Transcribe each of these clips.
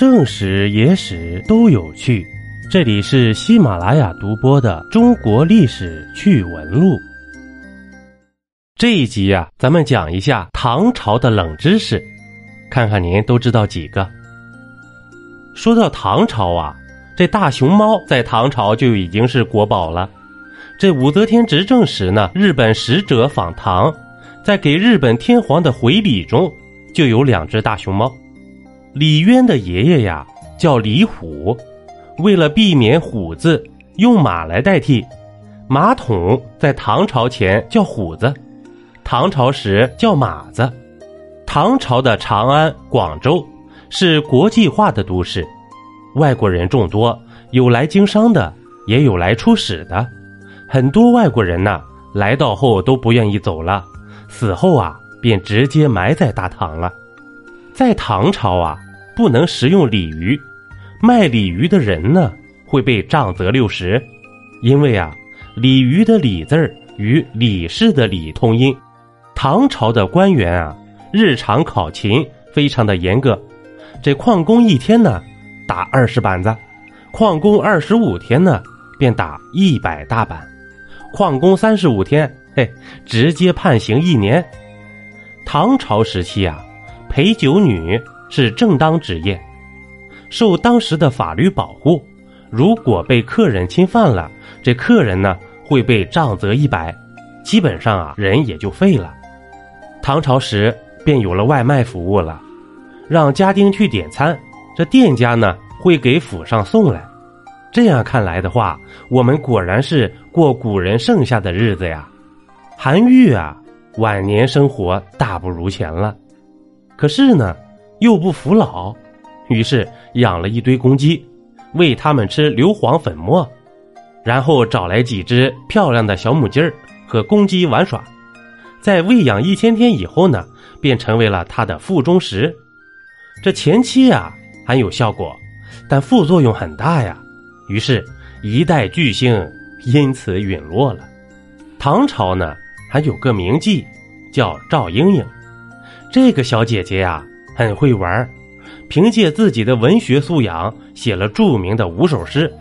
正史、野史都有趣。这里是喜马拉雅独播的《中国历史趣闻录》。这一集呀、咱们讲一下唐朝的冷知识，看看您都知道几个。说到唐朝啊，这大熊猫在唐朝就已经是国宝了。这武则天执政时呢，日本使者访唐，在给日本天皇的回礼中就有两只大熊猫。李渊的爷爷呀叫李虎，为了避免虎字，用马来代替。马桶在唐朝前叫虎子，唐朝时叫马子。唐朝的长安、广州是国际化的都市，外国人众多，有来经商的，也有来出使的。很多外国人呐，来到后都不愿意走了，死后啊便直接埋在大唐了。在唐朝啊，不能食用鲤鱼，卖鲤鱼的人呢会被杖责六十，因为啊，鲤鱼的“鲤”字儿与李氏的“李”同音。唐朝的官员啊，日常考勤非常的严格，这矿工一天呢打二十板子，矿工二十五天呢便打一百大板，矿工三十五天，嘿，直接判刑一年。唐朝时期啊。陪酒女是正当职业，受当时的法律保护。如果被客人侵犯了，这客人呢会被杖责一百，基本上啊人也就废了。唐朝时便有了外卖服务了，让家丁去点餐，这店家呢会给府上送来。这样看来的话，我们果然是过古人剩下的日子呀。韩愈啊，晚年生活大不如前了。可是呢，又不服老，于是养了一堆公鸡，喂它们吃硫磺粉末，然后找来几只漂亮的小母鸡儿和公鸡玩耍。在喂养一千天以后呢，便成为了它的腹中食。这前期啊还有效果，但副作用很大呀。于是，一代巨星因此陨落了。唐朝呢还有个名妓，叫赵莺莺。这个小姐姐呀，很会玩，凭借自己的文学素养，写了著名的五首诗，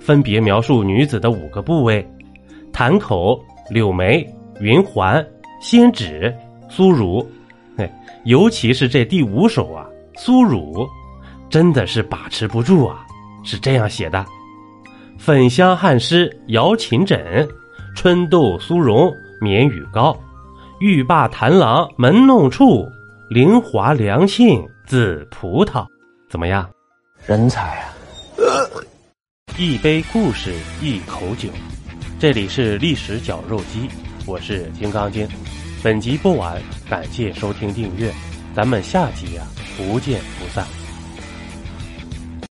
分别描述女子的五个部位：潭口、柳眉、云环、仙指、酥乳。嘿，尤其是这第五首啊，酥乳，真的是把持不住啊！是这样写的：粉香汗湿摇琴枕，春豆酥蓉绵雨糕。欲罢谈郎门弄处，灵华良庆紫葡萄，怎么样？人才啊！一杯故事，一口酒，这里是历史绞肉机，我是金刚经。本集播完，感谢收听订阅，咱们下集呀、不见不散。